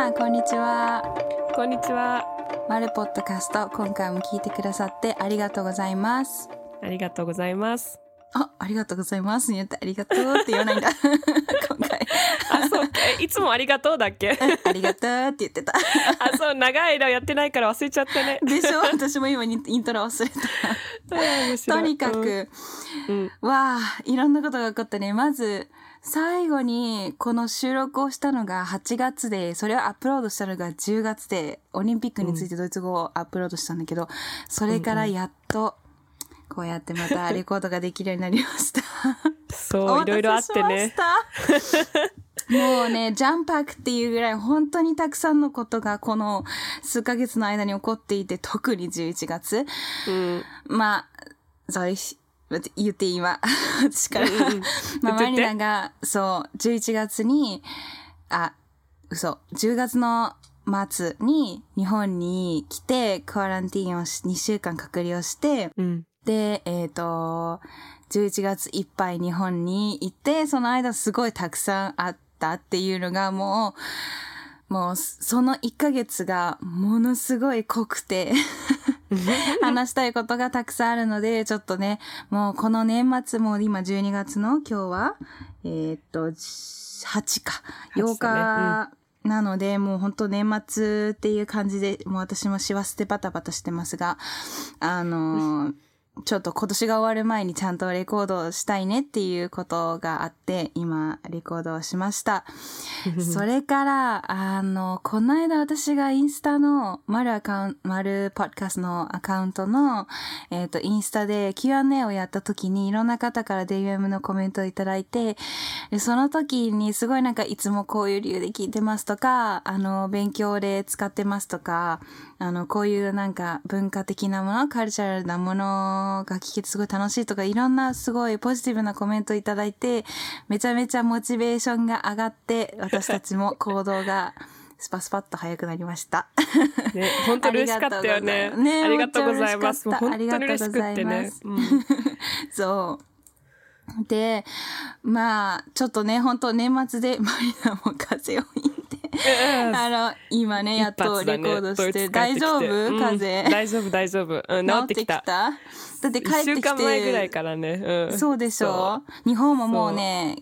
さんこんにちは。こんにちは。マルポッドキャスト今回も聞いてくださってありがとうございます。ありがとうございます。あありがとうございます。に言ってありがとうって言わないんだ。今回。あ、そうか。えいつもありがとうだっけ？ありがとうって言ってた。あ、そう、長い間やってないから忘れちゃったね。でしょ？私も今にイントロ忘れた。とにかく、うん。わあいろんなことが起こったね。まず最後にこの収録をしたのが8月でそれをアップロードしたのが10月でオリンピックについてドイツ語をアップロードしたんだけど、それからやっとこうやってまた レコードができるようになりました。そう、いろいろあってね。もうね、ジャンパックっていうぐらい本当にたくさんのことがこの数ヶ月の間に起こっていて、特に11月。うん。まあ、そうし言ってい。私から。まあ、マリナが、そう、11月に、あ、嘘、10月の末に日本に来て、クアランティーンをし、2週間隔離をして、うん。で、えっ、と、11月いっぱい日本に行って、その間すごいたくさんあったっていうのがもう、もうその1ヶ月がものすごい濃くて、話したいことがたくさんあるので、ちょっとね、もうこの年末も今12月の今日は、えーっと、8か、8 8日なので、もう本当年末っていう感じで、もう私も師走でバタバタしてますが、あのーちょっと今年が終わる前にちゃんとレコードをしたいねっていうことがあって、今、レコードをしました。それから、あの、この間私がインスタの、マルアカウント、マルポッドキャストのアカウントの、えっ、と、インスタで Q&A をやった時に、いろんな方から DM のコメントをいただいて、でその時にすごいなんかいつもこういう理由で聞いてますとか、あの、勉強で使ってますとか、あの、こういうなんか文化的なもの、カルチャルなものが聞けてすごい楽しいとか、いろんなすごいポジティブなコメントいただいて、めちゃめちゃモチベーションが上がって、私たちも行動がスパスパッと早くなりました。ね、本当に嬉しかったよね。ねありがとうございます。めっちゃ本当に嬉しくってありがとうございま。ねすうんそう。で、まあ、ちょっとね、本当年末でマリナも風邪をひいて、あの、今ね、やっとレコードして、大丈夫？風邪？大丈夫、大丈夫。うん、治ってきた。だって帰ってきて。間前ぐらいからね。うん。そうでしょ日本ももうね、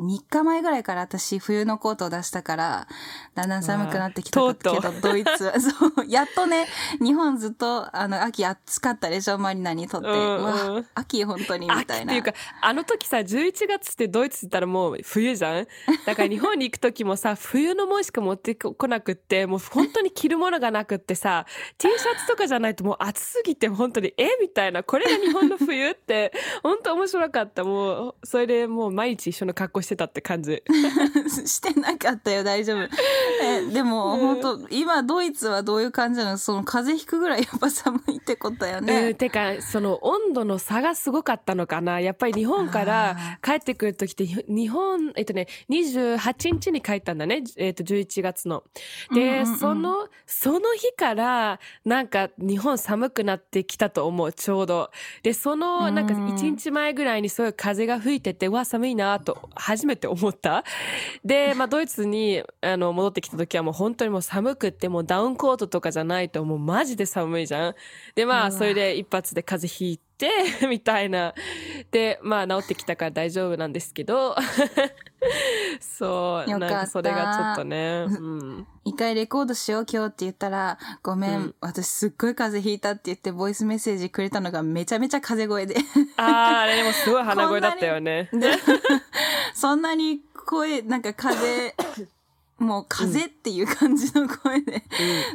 3日前ぐらいから私冬のコートを出したから、だんだん寒くなってきたけとうとど、ドイツは、そう、やっとね、日本ずっと、あの、秋暑かったでしょ、マリナにとって。うんうん秋本当にみたいな。秋っていうか、あの時さ、11月ってドイツって言ったらもう冬じゃん？だから日本に行く時もさ、冬のもんしか持ってこなくって、もう本当に着るものがなくってさ、T シャツとかじゃないともう暑すぎて本当に、え？みたいな、これが日本の冬って、本当面白かった。もう、それでもう毎日一緒の格好してたって感じ。してなかったよ、大丈夫。え、でも、本当今、ドイツはどういう感じなの？その、風邪ひくぐらいやっぱ寒いってことだようん、ね。てか、その温度の差がすごかったのかな？やっぱり日本から帰ってくるときって、日本、えっとね、28日に帰ったんだね。えっと、11月の。で、うんうんうんその、その日から、なんか日本寒くなってきたと思う、ちょうど。で、その、なんかうん1日前ぐらいにそういう風が吹いてて、うわ、寒いなと、初めて思った。で、まあ、ドイツに、あの、戻ってきた時はもう本当にもう寒くって、もうダウンコートとかじゃないと、もうマジで寒いじゃん。で、まあ、それで一発で風邪ひいて、みたいな。で、まあ、治ってきたから大丈夫なんですけど、そう、なんかそれがちょっとね、うん。一回レコードしよう今日って言ったら、ごめん、うん私すっごい風邪ひいたって言って、ボイスメッセージくれたのがめちゃめちゃ風声で。ああ、あれでもすごい鼻声だったよね。でそんなに声、なんか風、もう風っていう感じの声で、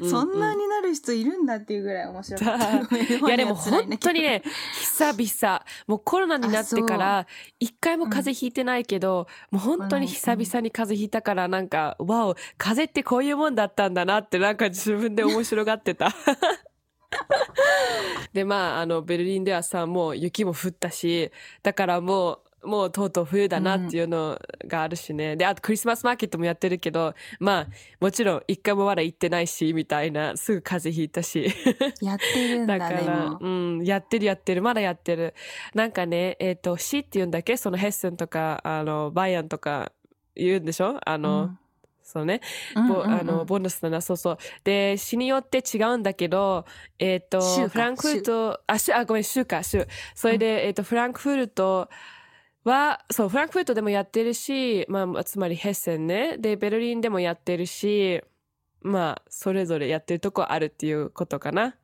うんそんなになる人いるんだっていうぐらい面白かった。いやでも本当に。ね、久々、もうコロナになってから、一回も風邪ひいてないけど、もう本当に久々に風邪ひいたから、なんか、わお、風邪ってこういうもんだったんだなって、なんか自分で面白がってた。で、まあ、あの、ベルリンではさ、もう雪も降ったし、だからもう、もうとうとう冬だなっていうのがあるしね。で、あとクリスマスマーケットもやってるけど、まあ、もちろん一回もまだ行ってないし、みたいな、すぐ風邪ひいたし。やってるんだ、でだからも、。うん、やってるやってる、まだやってる。なんかね、えっ、と、市って言うんだっけ？そのヘッセンとか、あの、バイアンとか言うんでしょ？あの、うんそうね。うんぼうんうんあの、ボーナスだな、そうそう。で、市によって違うんだけど、えっ、と、州かフランクフルト、あ、州、あ、ごめん、州か、州。それで、えっ、と、フランクフルトは、そう、フランクフルトでもやってるし、まあ、つまりヘッセンね。で、ベルリンでもやってるし、まあ、それぞれやってるとこあるっていうことかな。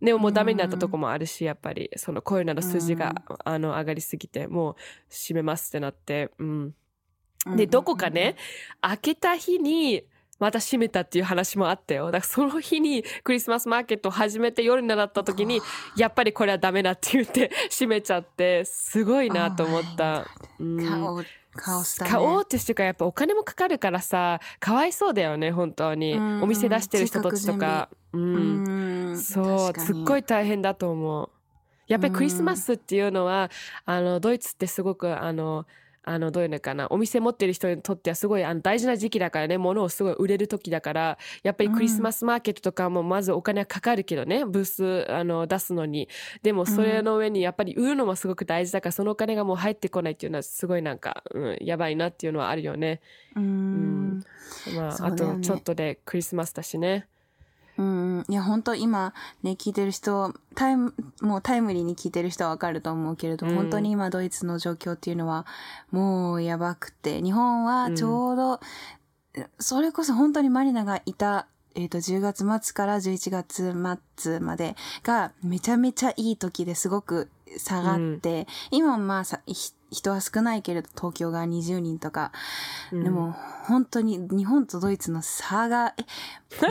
でももうダメになったとこもあるし、やっぱり、そのコロナの数字が、あの、上がりすぎて、もう閉めますってなって、うん。で、どこかね、開けた日に、また閉めたっていう話もあったよ。だからその日にクリスマスマーケットを始めて夜になった時に、やっぱりこれはダメだって言って閉めちゃって、すごいなと思った。買おうってしてるからやっぱお金もかかるからさ、かわいそうだよね、本当に。うんお店出してる人たちとか。うん。うんそう、すっごい。い大変だと思う。やっぱりクリスマスっていうのは、あの、ドイツってすごく、あの、あの、どういうのかな、お店持ってる人にとってはすごいあの大事な時期だからね、物をすごい売れる時だから、やっぱりクリスマスマーケットとかもまずお金はかかるけどね、ブース、あの、出すのに。でもそれの上にやっぱり売るのもすごく大事だから、そのお金がもう入ってこないっていうのはすごいなんか、うん、やばいなっていうのはあるよね。ううんん。まあ、ねとちょっとでクリスマスだしね。うん。いや、本当今ね、聞いてる人、タイム、もうタイムリーに聞いてる人はわかると思うけれど、うん。本当に今ドイツの状況っていうのは、もうやばくて、日本はちょうど、それこそ本当にマリナがいた、えっ、と、10月末から11月末までがめちゃめちゃいい時ですごく下がって、今はまあさ、ひ人は少ないけれど、東京が20人とか、うんでも、本当に日本とドイツの差が、え、帰ら、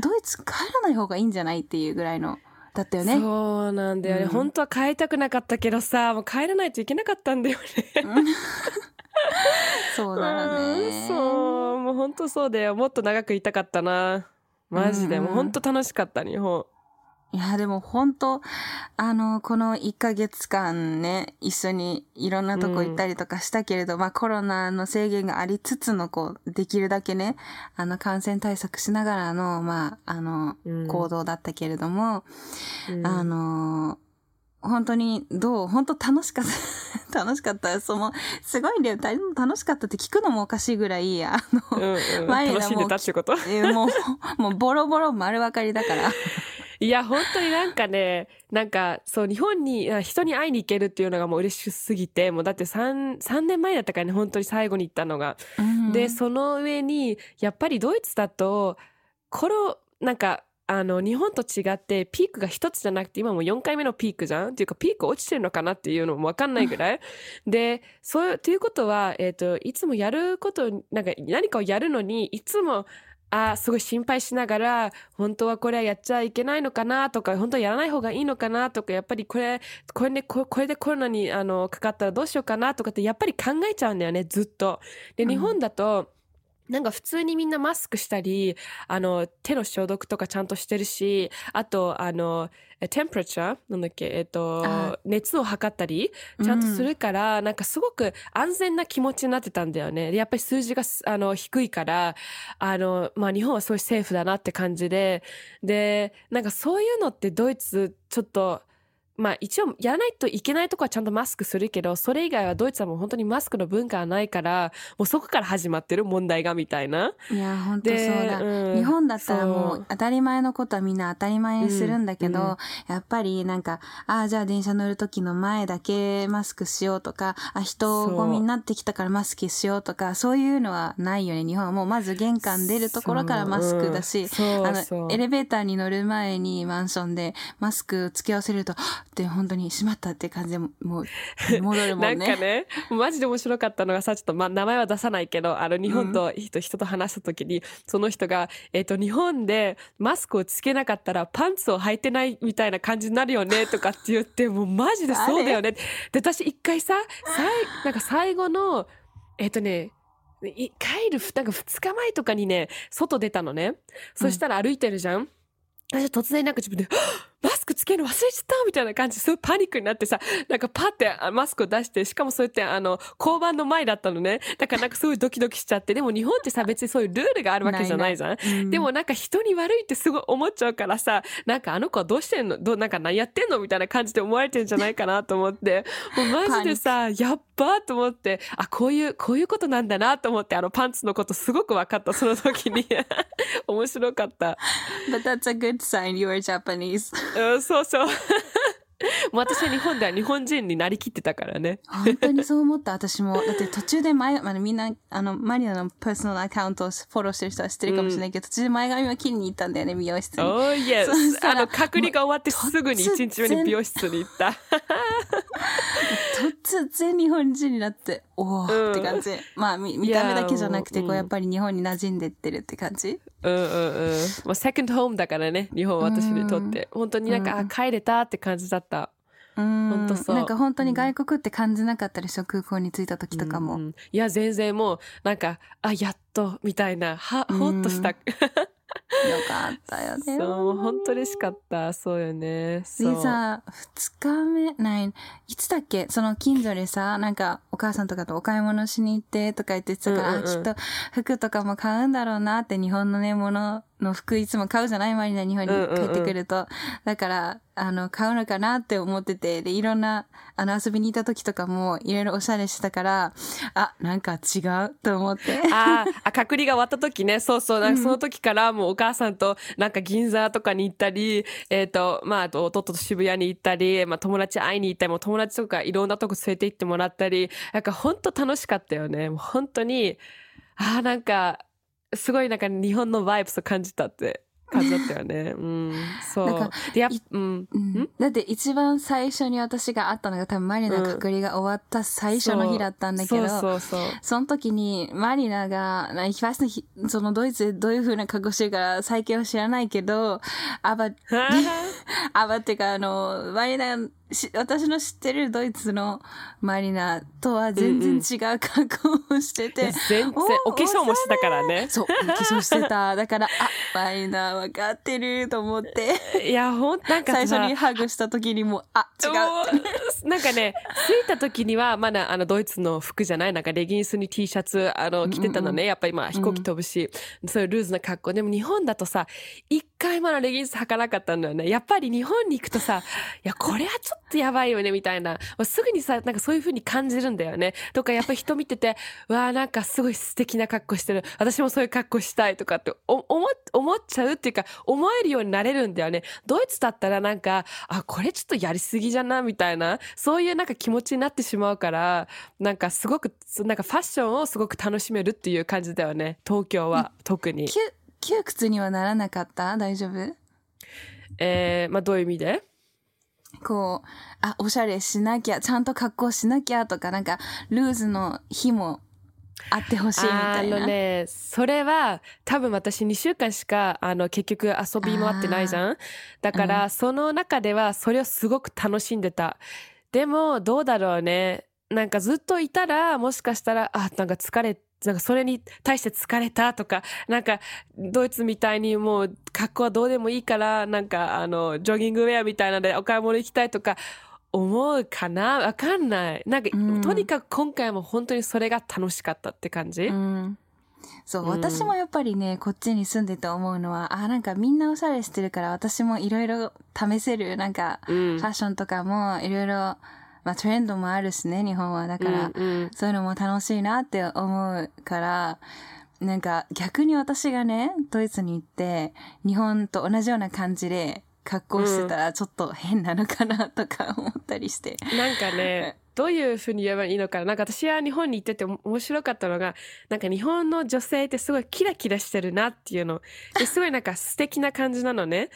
ドイツ帰らない方がいいんじゃないっていうぐらいの、だったよね。そうなんだよね、うん本当は帰りたくなかったけどさ、もう帰らないといけなかったんだよね。そうだようんね。そう、もう本当そうだよ。もっと長くいたかったな。マジで、うんもう本当楽しかった、日本。いや、でも本当あの、この1ヶ月間ね、一緒にいろんなとこ行ったりとかしたけれど、まあコロナの制限がありつつの、こう、できるだけね、あの、感染対策しながらの、まあ、あの、うん行動だったけれども、うんあの本当に、どう本当楽しかった。楽しかった。その、すごいんだよ。楽しかったって聞くのもおかしいぐらい、あの、うんうん、マリナも楽しんでたってこと？えーもう、もうボロボロ丸分かりだから。いや、本当になんかね、なんか、そう、日本に、あ人に会いに行けるっていうのがもう嬉しすぎて、もうだって3、三年前だったからね、本当に最後に行ったのが。で、その上に、やっぱりドイツだと、コロ、なんか、あの、日本と違って、ピークが一つじゃなくて、今もう4回目のピークじゃん？っていうか、ピーク落ちてるのかなっていうのもわかんないぐらい。で、そういう、ということは、えっ、と、いつもやること、なんか、何かをやるのに、いつも、あーすごい心配しながら、本当はこれはやっちゃいけないのかなとか、本当はやらない方がいいのかなとか、やっぱりこれ、これで、ここれでコロナにあのかかったらどうしようかなとかって、やっぱり考えちゃうんだよね、ずっと。で、うん日本だと、なんか普通にみんなマスクしたり、あの、手の消毒とかちゃんとしてるし、あと、あの、え temperature? なんだっけ、えっとあ、熱を測ったり、ちゃんとするから、なんかすごく安全な気持ちになってたんだよね。でやっぱり数字がすあの低いから、あの、まあ日本はすごいセーフだなって感じで、で、なんかそういうのってドイツちょっと、まあ一応やらないといけないとこはちゃんとマスクするけど、それ以外はドイツはもう本当にマスクの文化はないから、もうそこから始まってる問題がみたいな。いや、本当そうだ。うん日本だったらもそうう当たり前のことはみんな当たり前にするんだけど、うんうんやっぱりなんか、ああ、じゃあ電車乗る時の前だけマスクしようとか、あ、人ゴミになってきたからマスクしようとか、そういうのはないよね。日本はもうまず玄関出るところからマスクだし、あの、エレベーターに乗る前にマンションでマスク付け合わせると、はっって本当にしまったって感じでもう 戻るもなんんね。かね、マジで面白かったのがさ、ちょっと、ま、名前は出さないけど、あの、日本と人,、人と話した時に、その人が、えっ、と、日本でマスクをつけなかったらパンツを履いてないみたいな感じになるよね、とかって言って、もうマジでそうだよね。で、私一回さ、さい、なんか最後の、えっ、とね、い帰る、なんか二日前とかにね、外出たのね。そしたら歩いてるじゃん。私突然なんか自分で、マスクつけるの忘れちゃったみたいな感じ、すごいパニックになってさ、なんかパってあマスクを出して、しかもそうやってあの、交番の前だったのね。だからなんかすごいドキドキしちゃって、でも日本ってさ、別にそういうルールがあるわけじゃないじゃん。うんでもなんか人に悪いってすごい思っちゃうからさ、なんかあの子はどうしてんの？どう、なんか何やってんのみたいな感じで思われてるんじゃないかなと思って、もうマジでさ、やっばーと思って、あ、こういう、こういうことなんだなと思って、あのパンツのことすごく分かった、その時に。面白かった。But that's a good sign you are Japanese. うん、そうそう。もう 私は日本では日本人になりきってたからね。本当にそう思った、私も。だって途中で前、まあ、みんな、あの、マリナのパーソナルアカウントをフォローしてる人は知ってるかもしれないけど、途中で前髪を切りに行ったんだよね、美容室に。Oh あの、隔離が終わってすぐに1日目に美容室に行った。突然日本人になって、おーって感じ。まあ、見見た目だけじゃなくて、こう、いやっぱり日本に馴染んでってるって感じ？うんうんうん。もうセカンドホームだからね、日本は私にとって。本当になんか、あ、帰れたって感じだった。うん。ほんとそうなんか本当に外国って感じなかったでしょ、空港に着いた時とかも。うんいや、全然もう、なんか、あ、やっと、みたいな、は、ほっとした。よかったよね。そう、本当嬉しかった。そうよね。でさ、二日目、ない、いつだっけ？その近所でさ、なんかお母さんとかとお買い物しに行ってとか言ってたから、うんうんきっと服とかも買うんだろうなって日本のね、ものの服いつも買うじゃない？マリナ日本に帰ってくると。だから、あの、買うのかなって思ってて、で、いろんな、あの、遊びに行った時とかもいろいろおしゃれしてたから、あ、なんか違うと思って。あーあ、隔離が終わった時ね、そうそう、なんかその時からもうお母さんとなんか銀座とかに行ったり、えっ、と、まあ、あと弟と渋谷に行ったり、まあ友達会いに行ったり、もう友達とかいろんなとこ連れて行ってもらったり、なんか本当楽しかったよね。もう本当に、ああ、なんか、すごいなんか日本のバイブスを感じたって感じだったよね。うん、そなんかう。で、やっいうん。うんだって一番最初に私が会ったのが多分マリナ隔離が終わった最初の日だったんだけど、そうそうそう。その時に、マリナが、なそのドイツでどういう風な格好してるから最近は知らないけど、あば、あば ってか、あの、マリナ、し私の知ってるドイツのマリナとは全然違う格好をしてて、全然、お化粧もしてたからね。そう、お化粧してた。だから、あ、マリナ分かってると思って、いや、ほん、なんか最さ初にハグした時にも、あ、違う。なんかね、着いた時には、まだあの、ドイツの服じゃない、なんかレギンスに T シャツ、あの、着てたのね。やっぱりまあ飛行機飛ぶし、そういうルーズな格好。でも日本だとさ、一回まだレギンス履かなかったんだよね。やっぱり日本に行くとさ、いや、これはちょっとやばいよね、みたいな。すぐにさ、なんかそういう風に感じるんだよね。とか、やっぱり人見てて、う わあなんかすごい素敵な格好してる。私もそういう格好したいとかってお思っ思っちゃうっていうか、思えるようになれるんだよね。ドイツだったらなんか、あ、これちょっとやりすぎじゃな、みたいな、そういうなんか気持ちになってしまうから、なんかすごく、なんかファッションをすごく楽しめるっていう感じだよね。東京は、特に。窮窮屈にはならなかった？大丈夫？えー、まあどういう意味で？こう、あ、おしゃれしなきゃ、ちゃんと格好しなきゃとか、なんか、ルーズの日もあってほしいみたいな。あのね、それは多分私2週間しかあの結局遊び回ってないじゃん。だから、その中ではそれをすごく楽しんでた。でもどうだろうね。なんかずっといたらもしかしたら、あ、なんか疲れなんかそれに対して疲れたとか、なんかドイツみたいにもう格好はどうでもいいから、なんかあのジョギングウェアみたいなのでお買い物行きたいとか思うかな？わかんない。なんか、うんとにかく今回も本当にそれが楽しかったって感じ？うん。そう、うん私もやっぱりね、こっちに住んでて思うのは、あ、なんかみんなおしゃれしてるから、私もいろいろ試せる、なんか、うんファッションとかもいろいろ、まあトレンドもあるしね、日本は。だから、うんうんそういうのも楽しいなって思うから、なんか逆に私がね、ドイツに行って、日本と同じような感じで格好してたらちょっと変なのかなとか思ったりして。なんかね、どういうふうに言えばいいのかな。なんか私は日本に行ってて面白かったのが、なんか日本の女性ってすごいキラキラしてるなっていうの。ですごいなんか素敵な感じなのね。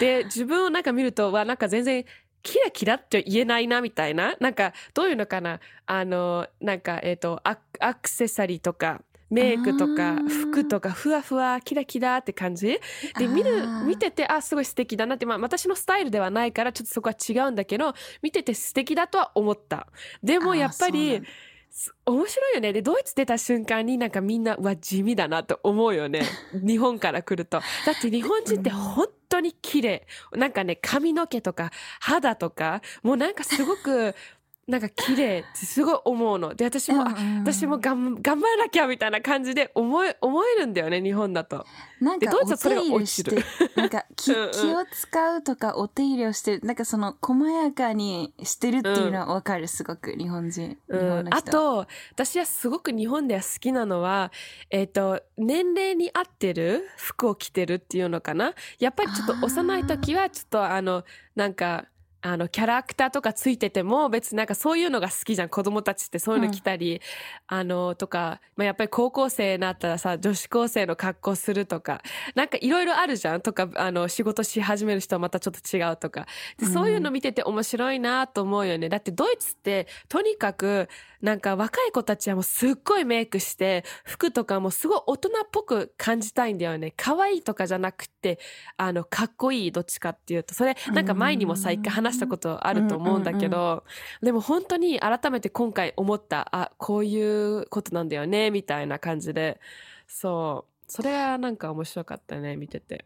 で、自分をなんか見ると、わ、なんか全然キラキラって言えないなみたいな？なんかどういうのかな？あの、なんか、えっ、とアク、セサリーとか、メイクとか服とかふわふわキラキラって感じ？で見る見ててあすごい素敵だなって、まあ、私のスタイルではないからちょっとそこは違うんだけど見てて素敵だとは思った。でもやっぱり面白いよね。で、ドイツ出た瞬間になんかみんな、うわ、地味だなと思うよね。日本から来ると。だって日本人って本当に綺麗。なんかね、髪の毛とか肌とか、もうなんかすごく、なんか綺麗ってすごい思うの。で、私も、あうんうん。私も頑頑張らなきゃみたいな感じで思え、思えるんだよね、日本だと。なんかお手入れして、なんか気気を使うとかお手入れをしてる、なんかその細やかにしてるっていうのはわかる、すごく日本人。日うん、あと私はすごく日本では好きなのは、えっと年齢に合ってる？服を着てるっていうのかな？やっぱりちょっと幼い時はちょっとあのなんかあのキャラクターとかついてても別になんかそういうのが好きじゃん。子供たちってそういうの着たり、あのとか、まあ、やっぱり高校生になったらさ女子高生の格好するとかなんかいろいろあるじゃん。とかあの仕事し始める人はまたちょっと違うとか。でそういうの見てて面白いなと思うよね。だってドイツってとにかくなんか若い子たちはもうすっごいメイクして服とかもすごい大人っぽく感じたいんだよね。可愛いとかじゃなくてあのかっこいいどっちかっていうと。それなんか前にもさ一回話したことあると思うんだけどでも本当に改めて今回思ったあこういうことなんだよねみたいな感じで。そう。それはなんか面白かったね見てて。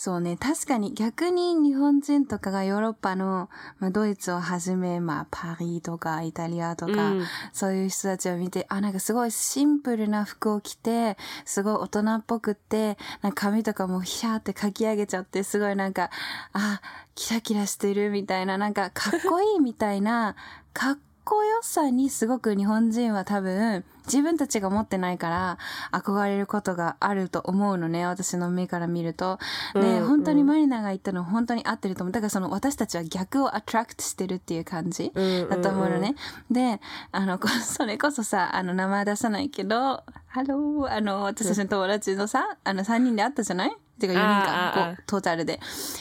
そうね、確かに逆に日本人とかがヨーロッパの、まあ、ドイツをはじめ、まあ、パリとかイタリアとか、うん。そういう人たちを見て、あ、なんかすごいシンプルな服を着て、すごい大人っぽくって、なんか髪とかもヒャーってかき上げちゃって、すごいなんか、あ、キラキラしてるみたいな、なんかかっこいいみたいな、かっこよさにすごく日本人は多分、自分たちが持ってないから、憧れることがあると思うのね、私の目から見ると。で、うん本当にマリナが言ったの本当に合ってると思う。だからその私たちは逆をアトラクトしてるっていう感じ。うんだと思うのね。で、あの、こ それこそさ、あの、名前出さないけど、ハロー、あの、私たちの友達のさ、あの、3人で会ったじゃない？てか4人か、トータルで。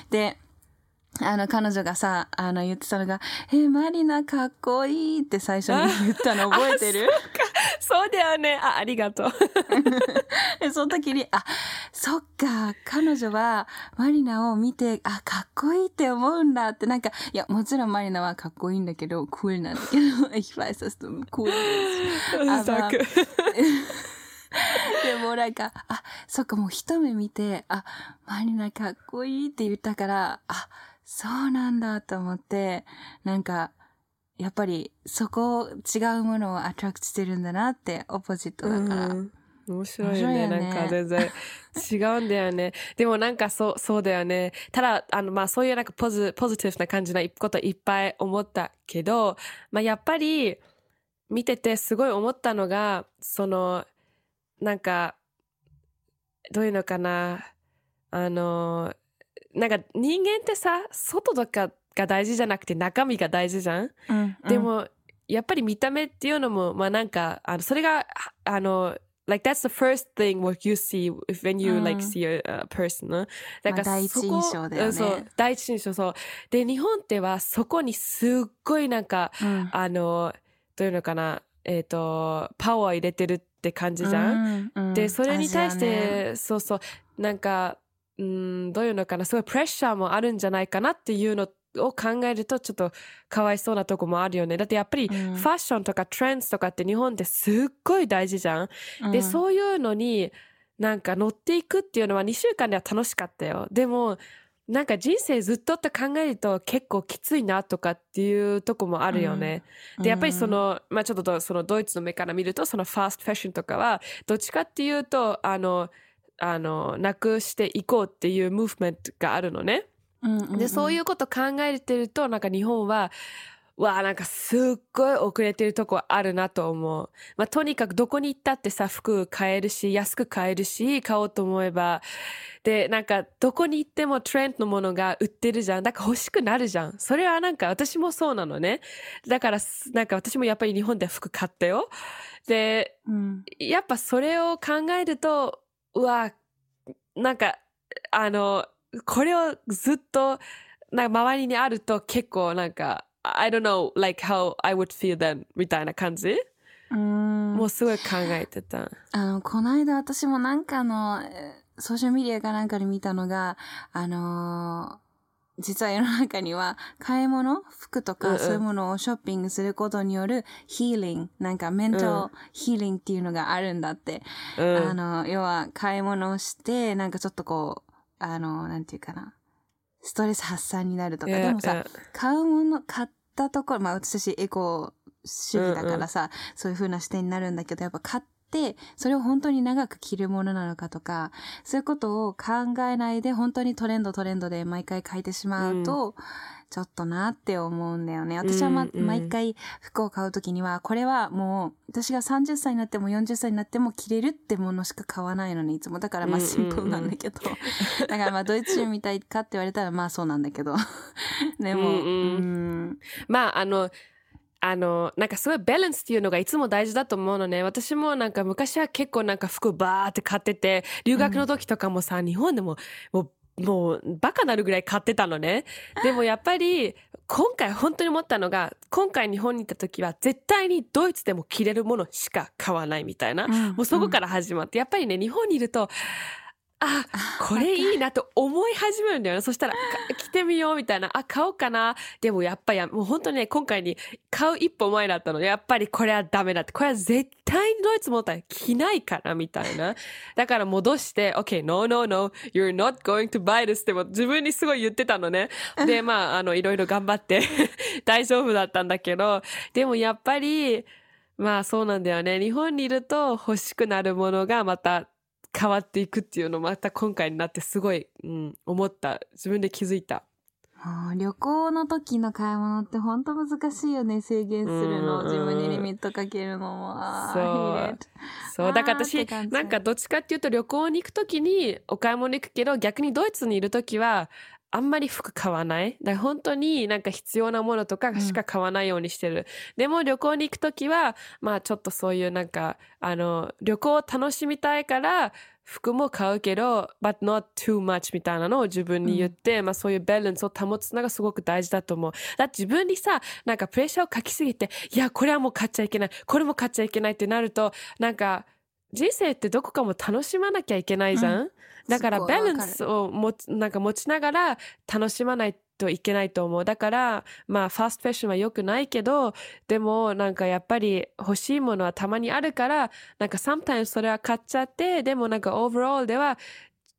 で、あの、彼女がさ、あの、言ってたのが、え、マリナかっこいいって最初に言ったの覚えてる？そうだよね。あ、ありがとう。で、その時に、あ、そっか、彼女はマリナを見て、あ、かっこいいって思うんだって、なんか、いや、もちろんマリナはかっこいいんだけど、クールなんだけど、ich weiß, dass du でもなんか、あ、そっか、もう一目見て、あ、マリナかっこいいって言ったから、あ、そうなんだと思って、なんか、やっぱりそこ違うものをアトラクトしてるんだなって、オポジットだから。うん。面白いよね。よね。なんか全然違うんだよね。でもなんかそうそうだよね。ただあのまあそういうなんかポジポジティブな感じのこといっぱい思ったけど、まあ、やっぱり見ててすごい思ったのがそのなんかどういうのかな。あのなんか人間ってさ外とかが大事じゃなくて中身が大事じゃん？うんで、も、やっぱり見た目っていうのも、まあなんか、あの、それが、あの、like that's the first thing what you see if when you、うん。like see a, a person なだまあ第一印象だよね。うんそう、第一印象そう。で、日本ってはそこにすっごいなんか、うん。あの、どういうのかな、えっ、と、パワー入れてるって感じじゃん、うんうん。で、それに対しアジアね。て、そうそう、なんか、うん、どういうのかな、すごいプレッシャーもあるんじゃないかなっていうのを考えると、ちょっとかわいそうなとこもあるよね。だってやっぱり、うんファッションとかトレンドとかって日本ってすっごい大事じゃん。で、うんそういうのになんか乗っていくっていうのは2週間では楽しかったよ。でも、なんか人生ずっとって考えると結構きついなとかっていうとこもあるよね。で、やっぱりそ、の、まあちょっとそのドイツの目から見ると、そのファーストファッションとかは、どっちかっていうと、あの、あの、なくしていこうっていうムーブメントがあるのね。うんうんうんで、そういうこと考えてると、なんか日本は、わあ、なんかすっごい遅れてるとこあるなと思う。まあ、とにかくどこに行ったってさ、服買えるし、安く買えるし、買おうと思えば。で、なんか、どこに行ってもトレンドのものが売ってるじゃん。だから欲しくなるじゃん。それはなんか私もそうなのね。だから、なんか私もやっぱり日本で服買ったよ。で、うんやっぱそれを考えると、うわ、なんか、あの、これをずっと、なんか周りにあると結構なんか、I don't know, like how I would feel then みたいな感じ、うんもうすごい考えてた。あの、この間私もなんかの、えーソーシャルメディアかなんかで見たのが、あのー実は世の中には買い物、服とうんうんかそういうものをショッピングすることによるヒーリング、なんかメンタルヒーリングっていうのがあるんだって。うんあの、要は買い物をして、なんかちょっとこう、あの、なんていうかな。ストレス発散になるとか。でもさ、買うもの、買ったところ、まあ私エコ主義だからさ、そういう風な視点になるんだけど、やっぱ買って、それを本当に長く着るものなのかとか、そういうことを考えないで、本当にトレンドトレンドで毎回書いてしまうと、ちょっとなって思うんだよね。私は、まうんうん毎回服を買うときには、これはもう、私が30歳になっても40歳になっても着れるってものしか買わないのね、いつも。だからまあうんうんうんシンプルなんだけど。だからまあドイツ人みたいかって言われたらまあそうなんだけど。でも、うんうんうんまああのあのなんかすごいバランスっていうのがいつも大事だと思うのね。私もなんか昔は結構なんか服バーって買ってて留学の時とかもさ、日本でももうもうバカなるぐらい買ってたのね。でもやっぱり今回本当に思ったのが今回日本に行った時は絶対にドイツでも着れるものしか買わないみたいな、うんもうそこから始まってやっぱりね日本にいるとあこれいいなと思い始めるんだよね。そしたら、か着てみようみたいな、あ、買おうかな。でもやっぱり、もう本当にね、今回に買う一歩前だったので、やっぱりこれはダメだって。これは絶対にドイツ持ったら着ないから、みたいな。だから戻して、OK, no, no, no, you're not going to buy this っても自分にすごい言ってたのね。で、まあ、あの、いろいろ頑張って 大丈夫だったんだけど、でもやっぱり、まあそうなんだよね。日本にいると欲しくなるものがまた変わっていくっていうのまた今回になってすごい、うん、思った。自分で気づいた。旅行の時の買い物って本当難しいよね。制限するの。うん自分にリミットかけるのも。そうそう、だから私なんかどっちかっていうと旅行に行くときにお買い物行くけど、逆にドイツにいるときは、あんまり服買わない？だから本当になんか必要なものとかしか買わないようにしてる。でも旅行に行くときは、まあちょっとそういうなんか、あの、旅行を楽しみたいから、服も買うけど、but not too much みたいなのを自分に言って、まあそういうバランスを保つのがすごく大事だと思う。だって自分にさ、なんかプレッシャーをかきすぎて、いや、これはもう買っちゃいけない、これも買っちゃいけないってなると、なんか、人生ってどこかも楽しまなきゃいけないじゃん、だからすごいわかる。バランスを持つ、なんか持ちながら楽しまないといけないと思う。だから、まあ、ファーストファッションは良くないけど、でも、なんかやっぱり欲しいものはたまにあるから、なんか sometimes それは買っちゃって、でもなんか overall では、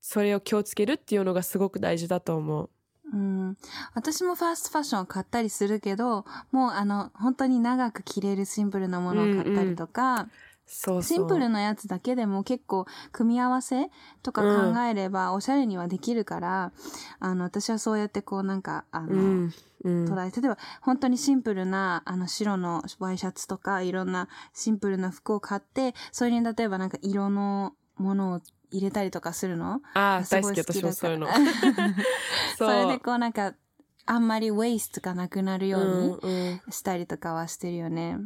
それを気をつけるっていうのがすごく大事だと思う。うん、私もファーストファッションを買ったりするけど、もうあの、本当に長く着れるシンプルなものを買ったりとか、そうそう。シンプルなやつだけでも結構組み合わせとか考えればおしゃれにはできるから、あの、私はそうやってこうなんか、あの、うん。うん。捉例えば本当にシンプルなあの白のワイシャツとかいろんなシンプルな服を買って、それに例えばなんか色のものを入れたりとかするの？ああ、す大好き、私もそういうの。そそれでこうなんか、あんまりウェイストがなくなるようにうんうんしたりとかはしてるよね。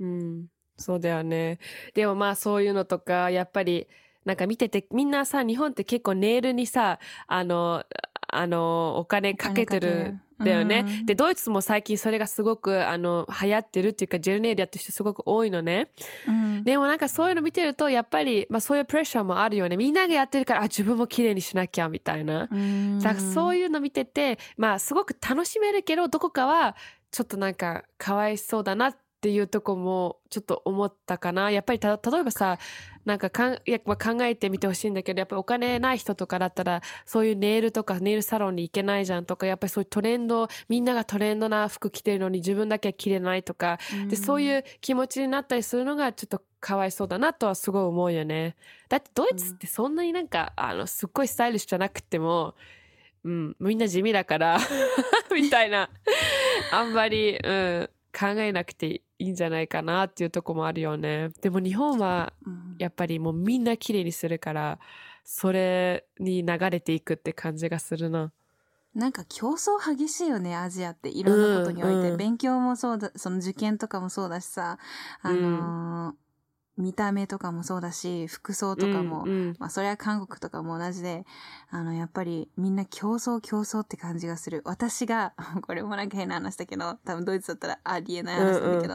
うん、そうだよね。でもまあそういうのとか、やっぱり、なんか見てて、みんなさ、日本って結構ネイルにさ、あの、あの、お金かけてるんだよね。うんで、ドイツも最近それがすごく、あの、流行ってるっていうか、ジェルネイルやってる人すごく多いのね。うん。でもなんかそういうの見てると、やっぱり、まあそういうプレッシャーもあるよね。みんながやってるから、あ、自分も綺麗にしなきゃ、みたいな。うんだからそういうの見てて、まあすごく楽しめるけど、どこかはちょっとなんかかわいそうだなっていうとこもちょっと思ったかな。やっぱりた、例えばさ、なんかかんいや、まあ、考えてみてほしいんだけど、やっぱりお金ない人とかだったら、そういうネイルとかネイルサロンに行けないじゃんとか、やっぱりそういうトレンド、みんながトレンドな服着てるのに自分だけは着れないとか、で、そういう気持ちになったりするのがちょっとかわいそうだなとはすごい思うよね。だってドイツってそんなになんか、あの、すっごいスタイリッシュじゃなくても、うん、みんな地味だから、みたいな、あんまり、うん、考えなくていいんじゃないかなっていうとこもあるよね。でも日本は、うんやっぱりもうみんな綺麗にするから、それに流れていくって感じがするな。なんか競争激しいよね、アジアって。いろんなことにおいて。うんうん勉強もそうだ、その受験とかもそうだしさ、あのー見た目とかもそうだし、服装とかも、うんうんまあそれは韓国とかも同じで、あの、やっぱりみんな競争競争って感じがする。私が、これもなんか変な話だけど、多分ドイツだったらありえない話なんだけど、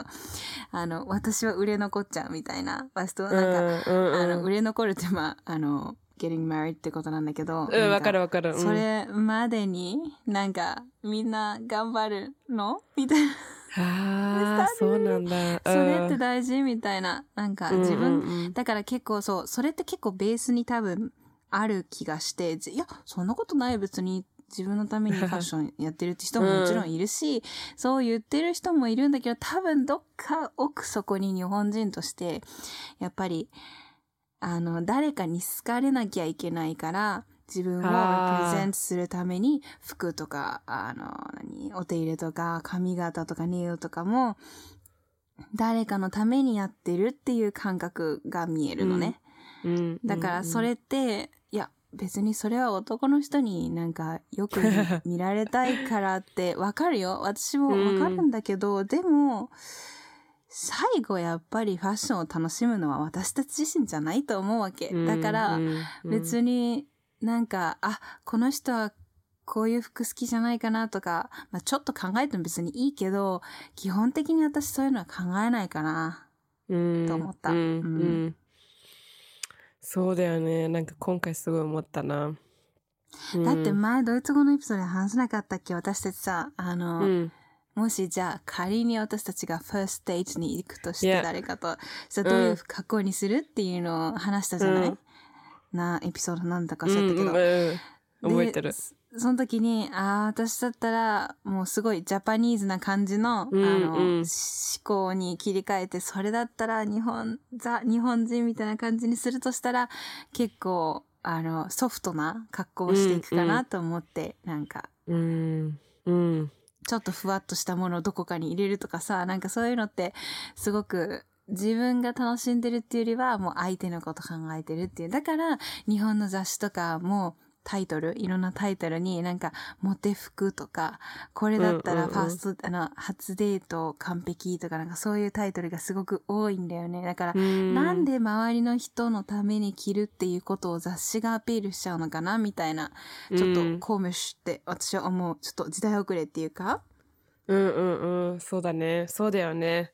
あの、私は売れ残っちゃうみたいな、バストなんか、うんうんあの、売れ残るって、まあ、あの、getting married ってことなんだけど。うん、わかるわわかる。うんそれまでに、なんか、みんな頑張るの？みたいな。ああ、そうなんだ。それってうん大事みたいな。なんか、うん自分、うんうんだから結構そう、それって結構ベースに多分ある気がして、じいや、そんなことない別に自分のためにファッションやってるって人ももちろんいるし、そう言ってる人もいるんだけど、多分どっか奥底に日本人として、やっぱり、あの、誰かに好かれなきゃいけないから、自分をプレゼントするために服とか、あの、何、お手入れとか髪型とかネイルとかも、誰かのためにやってるっていう感覚が見えるのね。うん。だからそれって、いや、別にそれは男の人になんかよく見見られたいからって わかるよ。私もわかるんだけど、でも、最後やっぱりファッションを楽しむのは私たち自身じゃないと思うわけ。うん。だから、うん。うん。別になんか、あ、この人はこういう服好きじゃないかなとか、まあ、ちょっと考えても別にいいけど、基本的に私そういうのは考えないかな。うん。と思った。うんうん。うん。そうだよね。なんか今回すごい思ったな。うん。だって前ドイツ語のエピソードで話せなかったっけ？私たちさ、あの、うん。もしじゃあ仮に私たちがファーストデートに行くとして誰かと、じゃあどういう格好にするっていうのを話したじゃない、うんなエピソードなんだかしゃったけど。うんうんうん。覚えてる。で。そその時に、ああ、私だったら、もうすごいジャパニーズな感じの、うんあの、うん思考に切り替えて、それだったら日本、ザ、日本人みたいな感じにするとしたら、結構、あの、ソフトな格好をしていくかなと思って、なんか、うんうん。ちょっとふわっとしたものをどこかに入れるとかさ、なんかそういうのって、すごく、自分が楽しんでるっていうよりは、もう相手のこと考えてるっていう。だから、日本の雑誌とかも、タイトル、いろんなタイトルになんか、モテ服とか、これだったらうんうんうんファースト、あの、初デート完璧とか、なんかそういうタイトルがすごく多いんだよね。だから、なんで周りの人のために着るっていうことを雑誌がアピールしちゃうのかなみたいな、ちょっとコームシュって私は思う。ちょっと時代遅れっていうか、うんうんうんそうだねそうだよね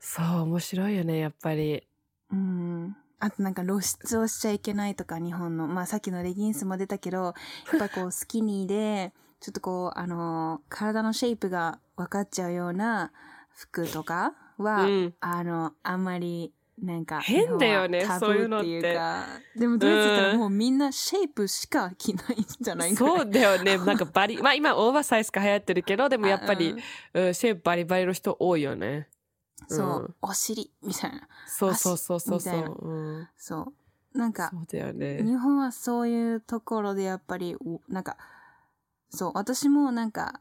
そう面白いよねやっぱり。うん。あとなんか露出をしちゃいけないとか日本の。まあさっきのレギンスも出たけど、やっぱこうスキニーで、ちょっとこう、あの、体のシェイプが分かっちゃうような服とかは、うん。あの、あんまり、なんか、変だよねそういうのって。いうか、でもドイツだったらもうみんなシェイプしか着ないんじゃないかな。そうだよね。なんかバリまあ今オーバーサイズが流行ってるけどでもやっぱり、うん。うん、シェイプバリバリの人多いよねそう、うん。お尻。みたいな。そうそうそうそう。そう、うん、そう。なんかね。日本はそういうところでやっぱり、おなんか、そう、私もなんか、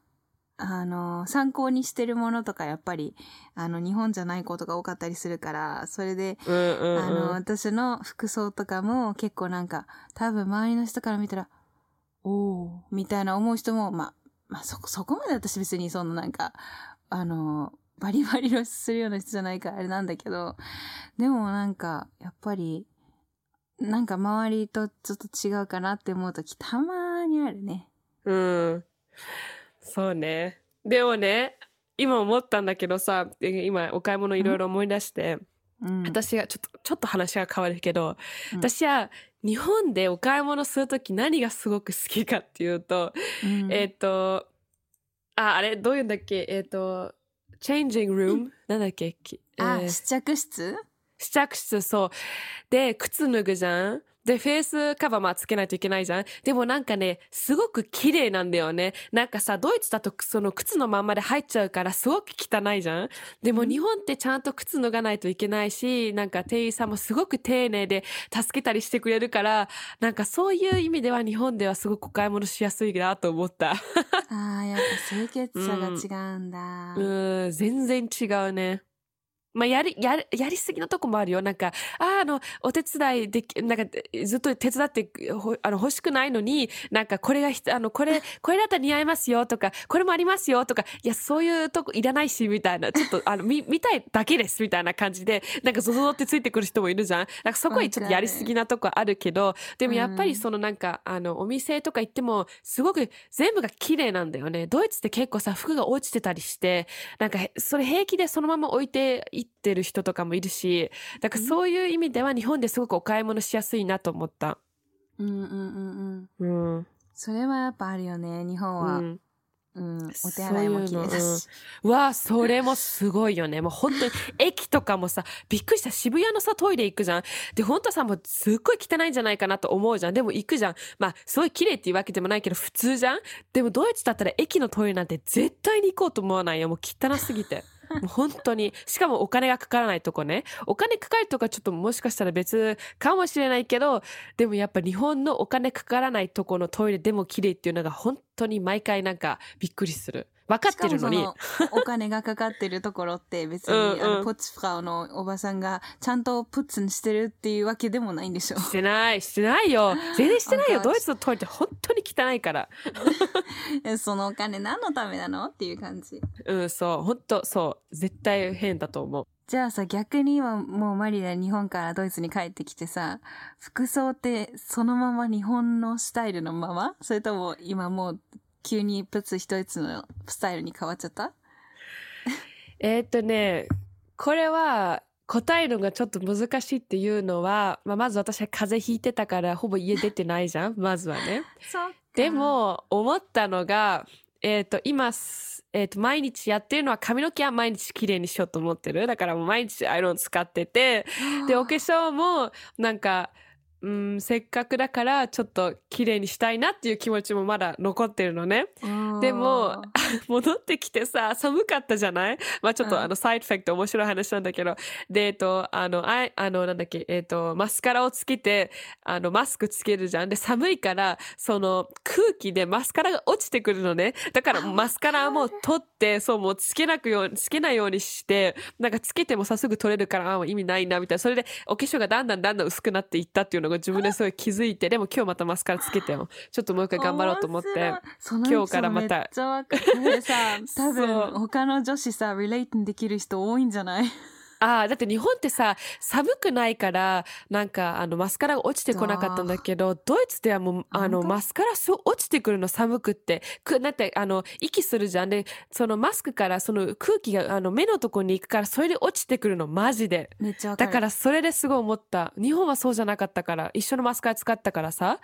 あの、参考にしてるものとかやっぱり、あの、日本じゃないことが多かったりするから、それで、うんうんうん。あの、私の服装とかも結構なんか、多分周りの人から見たら、おー、みたいな思う人も、まあ、まあそこ、そこまで私別にそのなんか、あの、バリバリ露出するような人じゃないからあれなんだけど、でもなんか、やっぱり、なんか周りとちょっと違うかなって思うときたまにあるね。うん。そうね。でもね、今思ったんだけどさ、え今お買い物いろいろ思い出して、うん。私がちょっと、ちょっと話が変わるけど、うん私は日本でお買い物するとき何がすごく好きかっていうと、うんえっ、と、あ、あれ、どういうんだっけ？えっ、と、チェンジングルームなんだっけ、きえあ、ー。試着室？試着室、そう。で、靴脱ぐじゃん？で、フェイスカバーまあつけないといけないじゃんでもなんかね、すごく綺麗なんだよね。なんかさ、ドイツだとその靴のまんまで入っちゃうからすごく汚いじゃんでも日本ってちゃんと靴脱がないといけないし、なんか店員さんもすごく丁寧で助けたりしてくれるから、なんかそういう意味では日本ではすごくお買い物しやすいなと思った。ああ、やっぱ清潔さが違うんだ。うん、全然違うね。まあ、やり、やり、やりすぎのとこもあるよ。なんか、ああ、あの、お手伝いでき、なんか、ずっと手伝って、ほあの、欲しくないのに、なんか、これがひつ、あの、これ、これだったら似合いますよとか、これもありますよとか、いや、そういうとこいらないし、みたいな、ちょっと、あの、見、見たいだけです、みたいな感じで、なんか、ゾゾゾってついてくる人もいるじゃん。なんか、そこはちょっとやりすぎなとこあるけど、でもやっぱりそのなんか、あの、お店とか行っても、すごく全部が綺麗なんだよね。ドイツって結構さ、服が落ちてたりして、なんかへ、それ平気でそのまま置いていってる人とかもいるし、だからそういう意味では日本ですごくお買い物しやすいなと思った。うんうんうんうん。うん。それはやっぱあるよね、日本は。うんうん、お手洗いも綺麗だし。うわあ、それもすごいよね。もう本当に、駅とかもさ、びっくりした。渋谷のさ、トイレ行くじゃん。で、本当さ、もうすっごい汚いんじゃないかなと思うじゃん。でも行くじゃん。まあ、すごい綺麗っていうわけでもないけど、普通じゃん。でもドイツだったら駅のトイレなんて絶対に行こうと思わないよ。もう汚すぎて。も う本当に。しかもお金がかからないとこね。お金かかるとかちょっともしかしたら別かもしれないけど、でもやっぱ日本のお金かからないとこのトイレでも綺麗っていうのが本当に毎回なんかびっくりする。分かってるのに。しかもそのお金がかかってるところって別に、うんうんあの、ポフラウのおばさんがちゃんとプッツンしてるっていうわけでもないんでしょ。してない、してないよ。全然してないよ。Oh ドイツのトイレって本当に汚いから。え そのお金何のためなのっていう感じ。うん、そう。本当そう。絶対変だと思う。じゃあさ、逆に今もうマリラ日本からドイツに帰ってきてさ、服装ってそのまま日本のスタイルのまま？それとも今もう急にプツ一つのスタイルに変わっちゃった？えーっとね、これは答えるのがちょっと難しいっていうのは、まあ、まず私は風邪ひいてたからほぼ家出てないじゃん？まずはね。そうで、も、思ったのが、えーっと、今、すえーっと、毎日やってるのは髪の毛は毎日綺麗にしようと思ってる。だからもう毎日アイロン使ってて、で、お化粧も、なんか、うん、せっかくだから、ちょっと綺麗にしたいなっていう気持ちもまだ残ってるのね。でも、戻ってきてさ、寒かったじゃない？まあちょっと、うんあの、サイドフェクト面白い話なんだけど。で、えっと、あの、あい、あの、なんだっけ、えっと、マスカラをつけて、あの、マスクつけるじゃん？で、寒いから、その、空気でマスカラが落ちてくるのね。だから、マスカラも取って、そう、もうつけなくように、つけないようにして、なんかつけてもさ、すぐ取れるから、あもう意味ないな、みたいな。それで、お化粧がだんだんだんだん薄くなっていったっていうのが自分ですごい気づいて、でも今日またマスカラつけてよ。ちょっともう一回頑張ろうと思って。今日からまためっちゃわかる。さ、多分他の女子さ、リレートできる人多いんじゃない？ああ、だって日本ってさ、寒くないから、なんか、あの、マスカラが落ちてこなかったんだけど、ドイツではもう、あの、マスカラそう落ちてくるの寒くって。く、だって、あの、息するじゃん。で、そのマスクから、その空気が、あの、目のとこに行くから、それで落ちてくるの、マジで。めっちゃわかる。だから、それですごい思った。日本はそうじゃなかったから、一緒のマスカラ使ったからさ。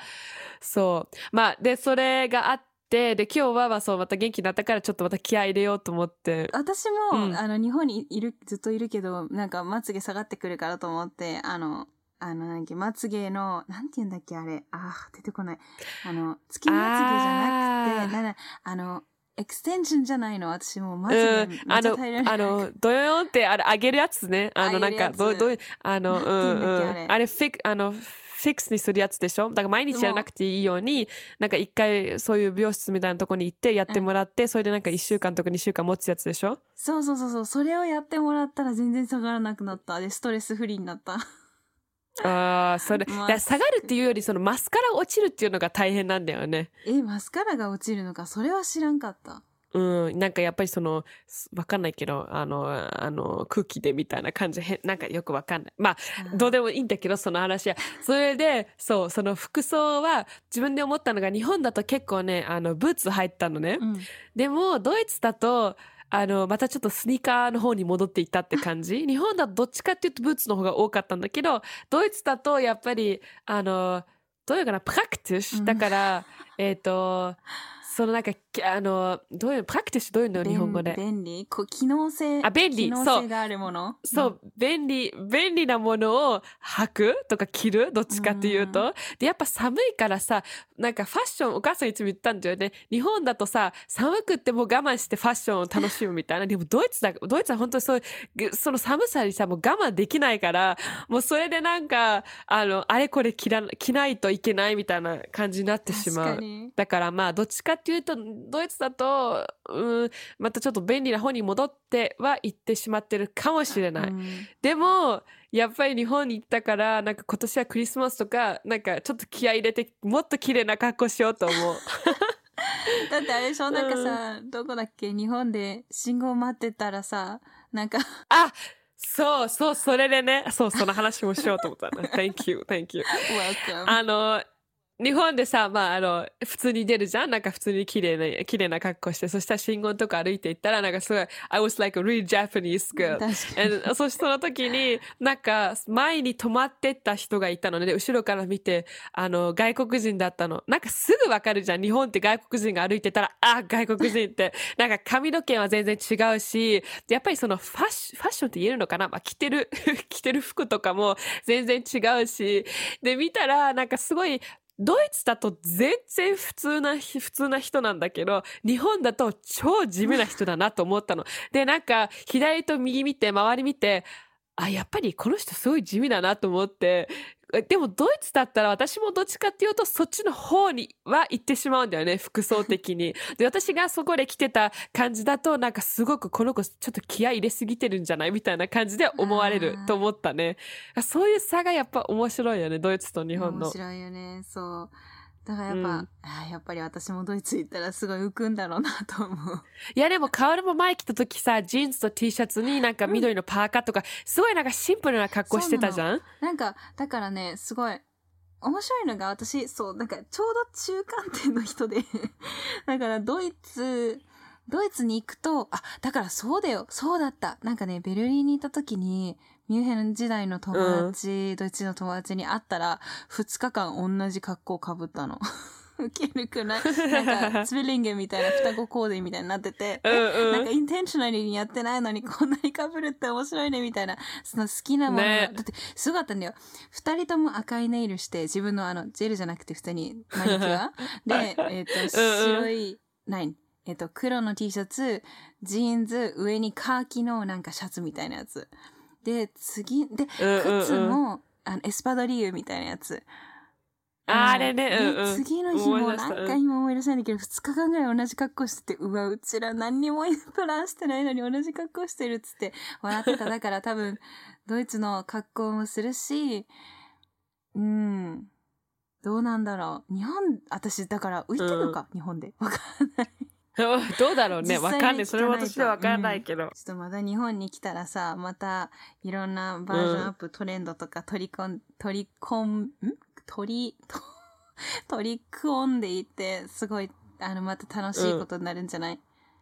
そう。まあ、で、それがあって、で、今日は、まあ、そう、また元気になったから、ちょっとまた気合い入れようと思って。私も、うんあの、日本にいる、ずっといるけど、なんか、まつげ下がってくるからと思って、あの、あの、なんまつげの、なんて言うんだっけ、あれ。あー、出てこない。あの、月まつげじゃなくて、なあの、エクステンションじゃないの私もうまつげうんめっち、あの。あの、ドヨヨンって、あれ、上げるやつね。あの、なんか、どう、どういう、あの、うなんうんあれうん。あれ、フィク、あの、フィックスにするやつでしょ？だから毎日やらなくていいように、なんか一回そういう美容室みたいなとこに行ってやってもらって、それでなんか一週間とか二週間持つやつでしょ？そうそうそうそう、それをやってもらったら全然下がらなくなった。で、ストレスフリーになった。ああ、それ、下がるっていうより、そのマスカラが落ちるっていうのが大変なんだよね。え、マスカラが落ちるのか、それは知らんかった。うん、なんかやっぱりその、すわかんないけど、あの、あの、空気でみたいな感じ、なんかよくわかんない。まあ、どうでもいいんだけど、その話は。それで、そう、その服装は自分で思ったのが、日本だと結構ね、あの、ブーツ入ったのね。うん。でも、ドイツだと、あの、またちょっとスニーカーの方に戻っていったって感じ。日本だとどっちかっていうとブーツの方が多かったんだけど、ドイツだとやっぱり、あの、どういうかな、プラクティッシュうんだから、えっ、と、そのなんか、きあの、どういう、プラクティッシュどういうの日本語で？便利こう機能性。あ便利機能そう性があるもの？そう、便利、便利なものを履くとか着る？どっちかっていうと。で、やっぱ寒いからさ、なんかファッション、お母さんいつも言ったんだよね。日本だとさ、寒くっても我慢してファッションを楽しむみたいな。でもドイツだ、ドイツは本当にそうその寒さにさ、もう我慢できないから、もうそれでなんか、あの、あれこれ着ら、着ないといけないみたいな感じになってしまう。確かに。だからまあどっちかっていうとドイツだとうんまたちょっと便利な方に戻っては行ってしまってるかもしれない。うんでもやっぱり日本に行ったからなんか今年はクリスマスとかなんかちょっと気合い入れてもっと綺麗な格好しようと思う。だってあれでしょ？なんかさ、どこだっけ？日本で信号待ってたらさ、なんか、あそうそうそれでねそうその話もしようと思ったな。Thank you thank you. welcome. あの日本でさ、まあ、あの、普通に出るじゃん？なんか普通に綺麗な、綺麗な格好して、そしたら信号とか歩いていったら、なんかすごい、I was like a real Japanese girl. 確か And そしてその時に、なんか、前に止まってった人がいたのね。で、後ろから見て、あの、外国人だったの。なんかすぐわかるじゃん。日本って外国人が歩いてたら、あ、外国人って。なんか髪の毛は全然違うし、やっぱりそのファッシファッションって言えるのかな？まあ、着てる、着てる服とかも全然違うし。で、見たら、なんかすごい、ドイツだと全然普通な、普通な人なんだけど、日本だと超地味な人だなと思ったの。で、なんか、左と右見て、周り見て、あ、やっぱりこの人すごい地味だなと思って、でもドイツだったら私もどっちかっていうとそっちの方には行ってしまうんだよね、服装的に。で、私がそこで着てた感じだとなんかすごくこの子ちょっと気合い入れすぎてるんじゃないみたいな感じで思われると思ったね。そういう差がやっぱ面白いよね、ドイツと日本の面。白いよね。そう。だからやっぱ、うん。あーやっぱり私もドイツ行ったらすごい浮くんだろうなと思う。いやでも、カオルも前来た時さ、ジーンズと T シャツになんか緑のパーカーとか、すごいなんかシンプルな格好してたじゃん？なんか、だからね、すごい、面白いのが私、そう、なんかちょうど中間点の人で、だからドイツ、ドイツに行くと、あ、だからそうだよ、そうだった。なんかね、ベルリンにいた時に、ミュンヘン時代の友達、ドイツの友達に会ったら、2日間同じ格好をかぶったの。ウケるくない？なんか、ツビリンゲみたいな双子コーデみたいになってて、うんうん。なんかインテンショナリーにやってないのにこんなに被るって面白いねみたいな、その好きなもの。が、ね。だってすごかったんだよ。二人とも赤いネイルして、自分のあの、ジェルじゃなくて普通にマニキュア。で、えっ、と、白い、何えっ、と、黒の T シャツ、ジーンズ、上にカーキのなんかシャツみたいなやつ。で、次、で、うんうんうん靴も、あの、エスパドリーユみたいなやつ。ああれね、でうんうん。次の日も思い出した何回も思い出せないんだけど、2日間ぐらい同じ格好してて、うわ、うちら何にもプランしてないのに同じ格好してるっつって笑ってた。だから 多分、ドイツの格好もするし、うん。どうなんだろう。日本、私、だから浮いてるのか、日本で。わかんない。どうだろうね。わかんない。それは私はわかんないけど。ちょっとまた日本に来たらさ、またいろんなバージョンアップ、トレンドとか取り込ん、取り込ん、ん？取り、と 取り込んでいって、すごい、あの、また楽しいことになるんじゃない、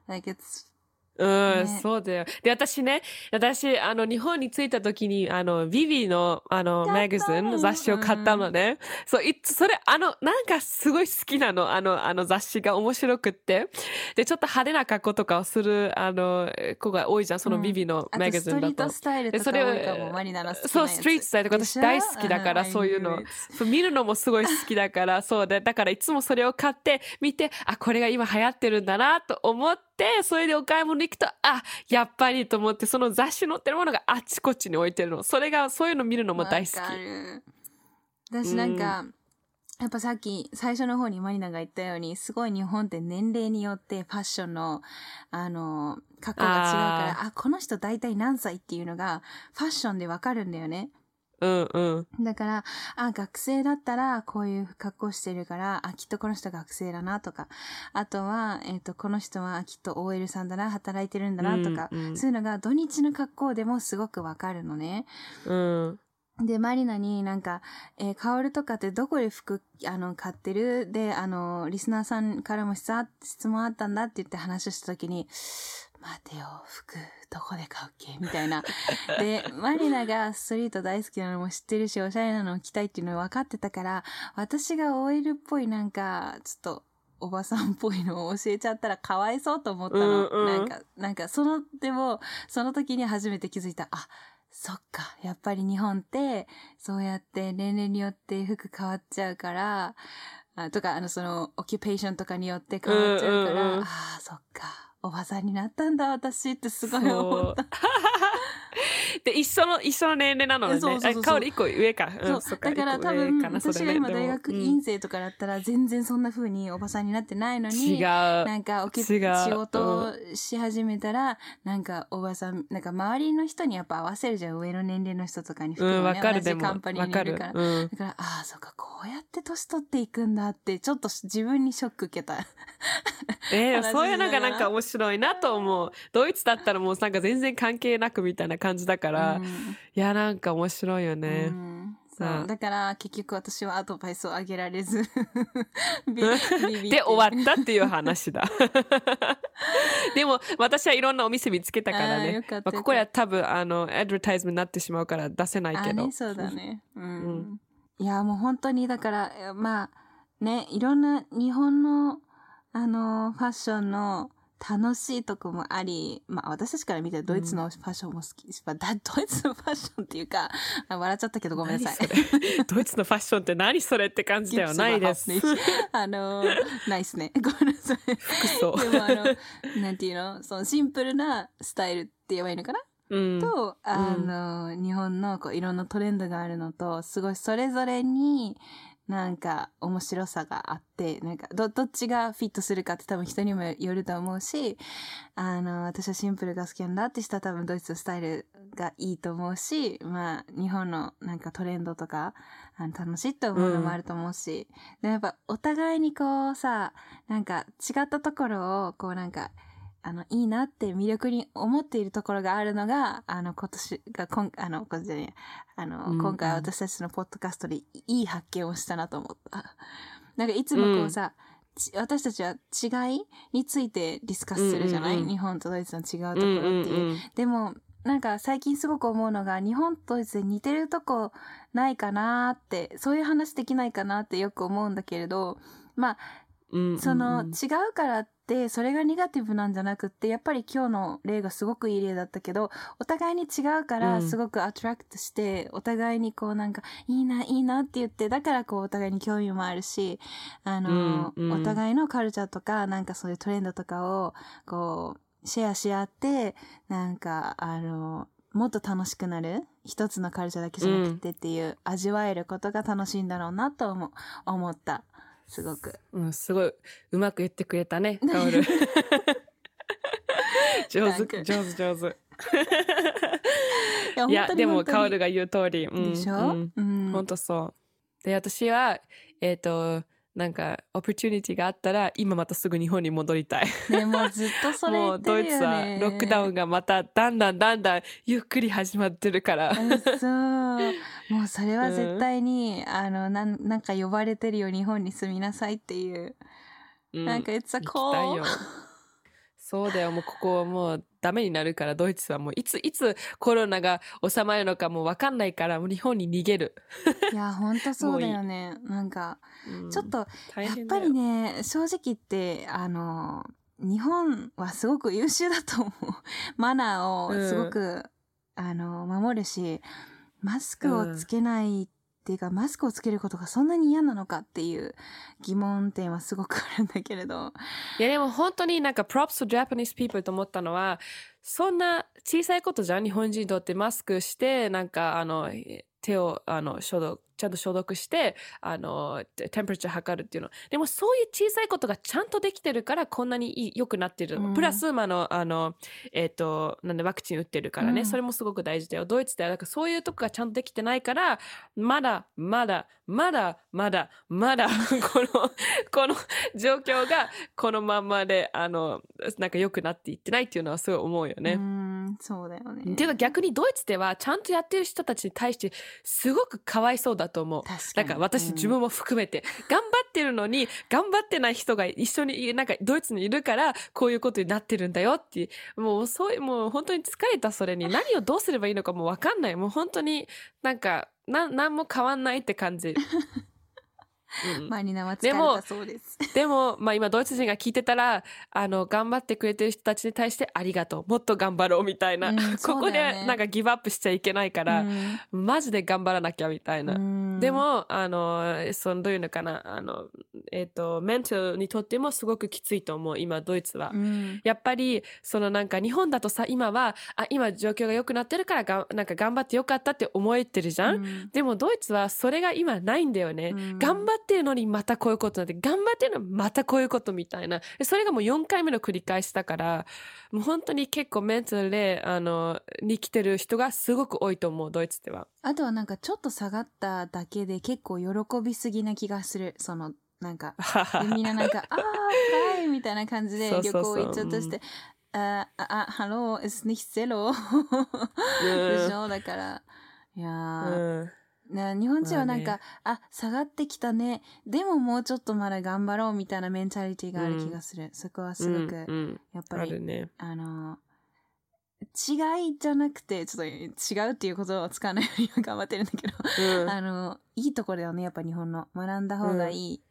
?like it's うん、ねそうだよ。で、私ね、私、あの、日本に着いた時に、あの、ビビの、あの、マガジンの雑誌を買ったのね。そう、いつ、それ、あの、なんかすごい好きなの。あの、あの雑誌が面白くって。で、ちょっと派手な格好とかをする、あの、子が多いじゃん、そのビビのあマとストリーガジンだと。トスタイルとか多いかも、マリナのそう、ストリートスタイルとか私大好きだから、そういうの。そう見るのもすごい好きだから、そうで、だからいつもそれを買って、見て、あ、これが今流行ってるんだなと思って、それでお買い物に行くと、あ、やっぱりと思って、その雑誌載ってるものがあっちこっちに置いてるの。それが、そういうの見るのも大好き。る私なんか、やっぱさっき最初の方にマリナが言ったように、すごい日本って年齢によってファッションの、あの、格好が違うから、あこの人大体何歳っていうのがファッションでわかるんだよね。うんうん。だから、あ、学生だったらこういう格好してるから、あ、きっとこの人学生だなとか、あとは、えっ、と、この人はきっと OL さんだな、働いてるんだなとか、うんうんそういうのが土日の格好でもすごくわかるのね。うん。で、マリナになんか、えー、カオルとかってどこで服、あの、買ってる？で、あの、リスナーさんからも質問あったんだって言って話をしたときに、待てよ、服、どこで買うっけ？みたいな。で、マリナがストリート大好きなのも知ってるし、おしゃれなのを着たいっていうの分かってたから、私が OL っぽいなんか、ちょっと、おばさんっぽいのを教えちゃったらかわいそうと思ったの。うんうんなんか、なんか、その、でも、その時に初めて気づいた。あ、そっか。やっぱり日本って、そうやって年齢によって服変わっちゃうから、あとか、あの、その、オキュペーションとかによって変わっちゃうから、うんうんうんああ、そっか。おばさんになったんだ、私ってすごい思った。で、一緒の、一緒の年齢なのね。そうそうそうそうあ、香り一個上か。うん、そそうだから多分、ね私が今大学うん院生とかだったら、全然そんな風におばさんになってないのに、違う。なんか、おき仕事をし始めたら、なんか、おばさん、なんか、周りの人にやっぱ合わせるじゃん。上の年齢の人とかに服うん、もね、わかる。同じカンパニーわかるにいるから。。うん。だから、ああ、そっか、こうやって年取っていくんだって、ちょっと自分にショック受けた。えー、そういうのながなんか面白いなと思う。ドイツだったらもうなんか全然関係なくみたいな感じだから、うんいや、なんか面白いようね。んそううんだから結局私はアドバイスをあげられずビ ビビってで終わったっていう話だ。でも私はいろんなお店見つけたからね。まあ、ここでは多分あのアドバタイズになってしまうから出せないけど。あね、そうだね。うん。うんいや、もう本当に、だから、えまあ、ね、いろんな日本の、あの、ファッションの楽しいとこもあり、まあ、私たちから見てドイツのファッションも好き、まあだドイツのファッションっていうか、あ笑っちゃったけどごめんなさい。ドイツのファッションって何それって感じではないです。あの、ないっすね。ごめんなさい。服装。でもあの、なんていうの？そのシンプルなスタイルって言えばいいのかな？うん。と、あの、日本のこういろんなトレンドがあるのと、すごいそれぞれになんか面白さがあって、なんかど、どっちがフィットするかって多分人にもよると思うし、あの、私はシンプルが好きなんだって人は多分ドイツのスタイルがいいと思うし、まあ、日本のなんかトレンドとか、あの楽しいと思うのもあると思うし、でやっぱお互いにこうさ、なんか違ったところをこうなんか、あの、いいなって魅力に思っているところがあるのが、あの、今年が、こんあの、これじゃねあの、うん今回私たちのポッドキャストでいい発見をしたなと思った。なんかいつもこうさ、ち私たちは違いについてディスカスするじゃない、うんうんうん。日本とドイツの違うところうんっていう。うんうんでも、なんか最近すごく思うのが、日本とドイツで似てるとこないかなって、そういう話できないかなってよく思うんだけれど、まあ、うんうんその違うからってそれがネガティブなんじゃなくってやっぱり今日の例がすごくいい例だったけどお互いに違うかうん。らすごくアトラクトして、お互いにこうなんかいいないいなって言ってだからこうお互いに興味もあるしあの、うんうん。お互いのカルチャーとかなんかそういうトレンドとかをこうシェアし合ってなんかあのもっと楽しくなる一つのカルチャーだけじゃなくてっていう、味わえることが楽しいんだろうなと思思ったすごく。うん、すごいうまく言ってくれたね、カオル。上手、上手、上手。いやでも、カオルがが言う通り。うん、でしょ、うんうん本当そう。で、私は、えっ、と、なんか、オプチュニティがあったら、今またすぐ日本に戻りたい。ね、もうずっとそれもうドイツは。ロックダウンがまただんだんだんだんゆっくり始まってるから。うんそう。もうそれは絶対に、あの、なん、なんか呼ばれてるよ、日本に住みなさいっていう。うんなんか、い call. よ。そうだよ、もうここはもうダメになるから、ドイツはもういつ、いつコロナが収まるのかもうわかんないから、もう日本に逃げる。いや、ほんとそうだよね。なんか、うんちょっと、やっぱりね、正直言って、あの、日本はすごく優秀だと思う。マナーをすごく、あの、守るし、マスクをつけないっていうか、マスクをつけることがそんなに嫌なのかっていう疑問点はすごくあるんだけれど。いやでも本当になんか props to Japanese people と思ったのは、そんな小さいことじゃん？日本人にとってマスクして、なんかあの、手をあの消毒、ちゃんと消毒して、あの、テテンプレチャー測るっていうの。でもそういう小さいことがちゃんとできてるからこんなに良くなってる。うんプラス、まああの、あの、えっ、と、なんでワクチン打ってるからね、うんそれもすごく大事だよ。ドイツではなんかそういうとこがちゃんとできてないから、まだ、まだ、まだ、まだ、まだ、この、この状況がこのままで、あの、なんか良くなっていってないっていうのはすごい思うようね。ん、そうだよね。ていうか逆にドイツではちゃんとやってる人たちに対してすごくかわいそうだと思う。確かに。なんか私自分も含めて、頑張ってるのに頑張ってない人が一緒になんかドイツにいるからこういうことになってるんだよってもうそういうもう本当に疲れたそれに何をどうすればいいのかもうわかんないもう本当になんかな何も変わんないって感じ。うんマリナは疲れでもたそうです。でも、まあ今ドイツ人が聞いてたら、あの、頑張ってくれてる人たちに対してありがとう。もっと頑張ろうみたいな。うん ここでなんかギブアップしちゃいけないから、うんマジで頑張らなきゃみたいな。うんで、も、あの、そのどういうのかな、あの、えっ、と、メンタルにとってもすごくきついと思う、今ドイツは。うんやっぱり、そのなんか日本だとさ、今は、あ、今状況が良くなってるからが、なんか頑張ってよかったって思えてるじゃん、うんでもドイツはそれが今ないんだよね。うん頑張ってるのにまたこういうことになって、頑張ってるのにまたこういうことみたいな。でそれがもう4回目の繰り返しだから、もう本当に結構メンタルで、あの、に来てる人がすごく多いと思う、ドイツでは。あとはなんかちょっと下がっただけで結構喜びすぎな気がする。その、なんか、で みんななんか、あー、はいみたいな感じで旅行行っちゃったして、あ、あ、あ、 Hallo、ist nicht でしょ？だから、いやー、うんな日本人はなんか、あ、下がってきたね。でももうちょっとまだ頑張ろうみたいなメンタリティがある気がする。そこはすごく、うんうんやっぱり、あるね。あの、違いじゃなくて、ちょっと違うっていうことを使わないように今頑張ってるんだけど、うんあの、いいところだよね、やっぱ日本の。学んだ方がいい。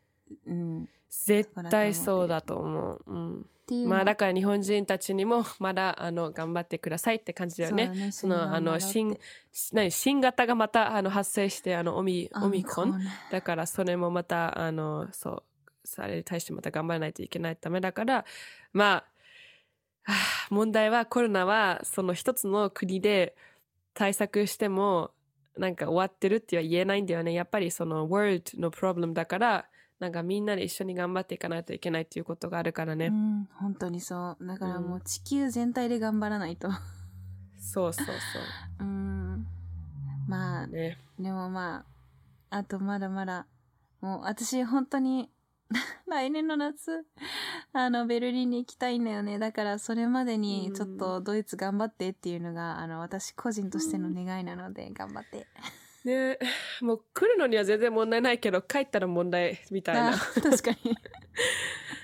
うん。っ絶対そうだと思う。うん。まあだから日本人たちにも まだあの頑張ってくださいって感じだよね。そねそのあの新何新型がまたあの発生してあのオミオミコンだからそれもまたあのそうそれに対してまた頑張らないといけないためだからまあはあ問題はコロナはその一つの国で対策してもなんか終わってるっては言えないんだよねやっぱりその world の problem だからなんかみんなで一緒に頑張っていかないといけないっていうことがあるからね、うん、本当にそう。だからもう地球全体で頑張らないと。そうそうそう うん。まあ、ねでもまあ、あとまだまだ、もう私本当に、来年の夏、あの、ベルリンに行きたいんだよね。だからそれまでにちょっとドイツ頑張ってっていうのが、あの、私個人としての願いなので、頑張って。ね もう来るのには全然問題ないけど帰ったら問題みたいあな確かに。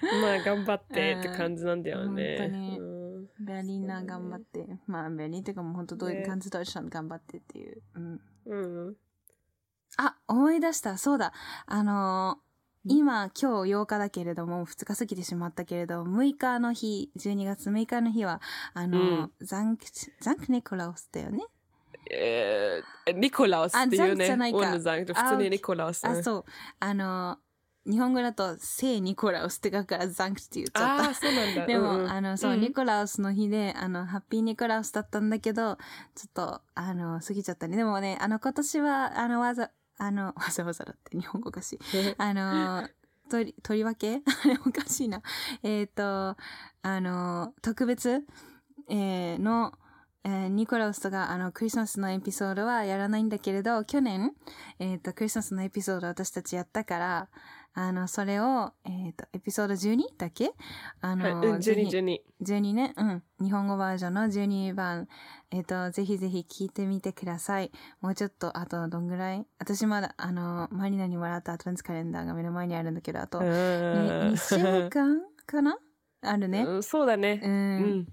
まあ頑張ってって感じなんだよね。うん本当にうんベルリンナー頑張って。まあ、ベルリンっていうかもう本当ドイねツ、 ganz Deutschland 頑張ってっていう。うん。うんあ、思い出した。そうだ。あのー今、今日8日だけれども、2日過ぎてしまったけれど、6日の日、12月6日の日は、あのーザンク、ザンクニコラウスだよね。えーニコラウスっていうね。オンザン普通にニコラウス。あ、そう。あのー日本語だと、聖ニコラウスって書くからザンクって言っちゃったあー。そうなんだ。でも、うんうんあの、そう、んニコラウスの日で、あの、ハッピーニコラウスだったんだけど、ちょっと、あの、過ぎちゃったね。でもね、あの、今年は、あの、わざ、あの、わざわざだって日本語おかしい。あの、とり、とりわけ？あ れおかしいな。えっ、と、あの、特別、えーの、えーニコラウスとか、あの、クリスマスのエピソードはやらないんだけれど、去年、えっ、と、クリスマスのエピソード私たちやったから、あの、それを、えっ、と、エピソード 12? だっけ？あはいの、うん、ぜひ12、12。12ね。うん。日本語バージョンの12番。えっ、と、ぜひぜひ聞いてみてください。もうちょっと、あと、どんぐらい？私まだ、あの、マリナにもらったアドベンツカレンダーが目の前にあるんだけど、あと、うん2週間かな？あるね。うんそうだね。う。うんん。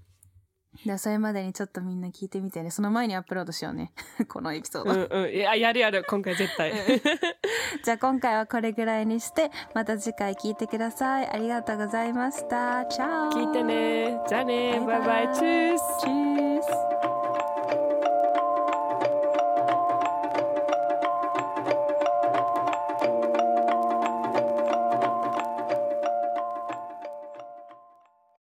じゃあ、それまでにちょっとみんな聞いてみてね。その前にアップロードしようね。このエピソード。うんうん。いや、やるやる。今回絶対。じゃあ、今回はこれぐらいにして、また次回聞いてください。ありがとうございました。チャオ聞いてね。じゃあね。バイバイ。チュース。チュース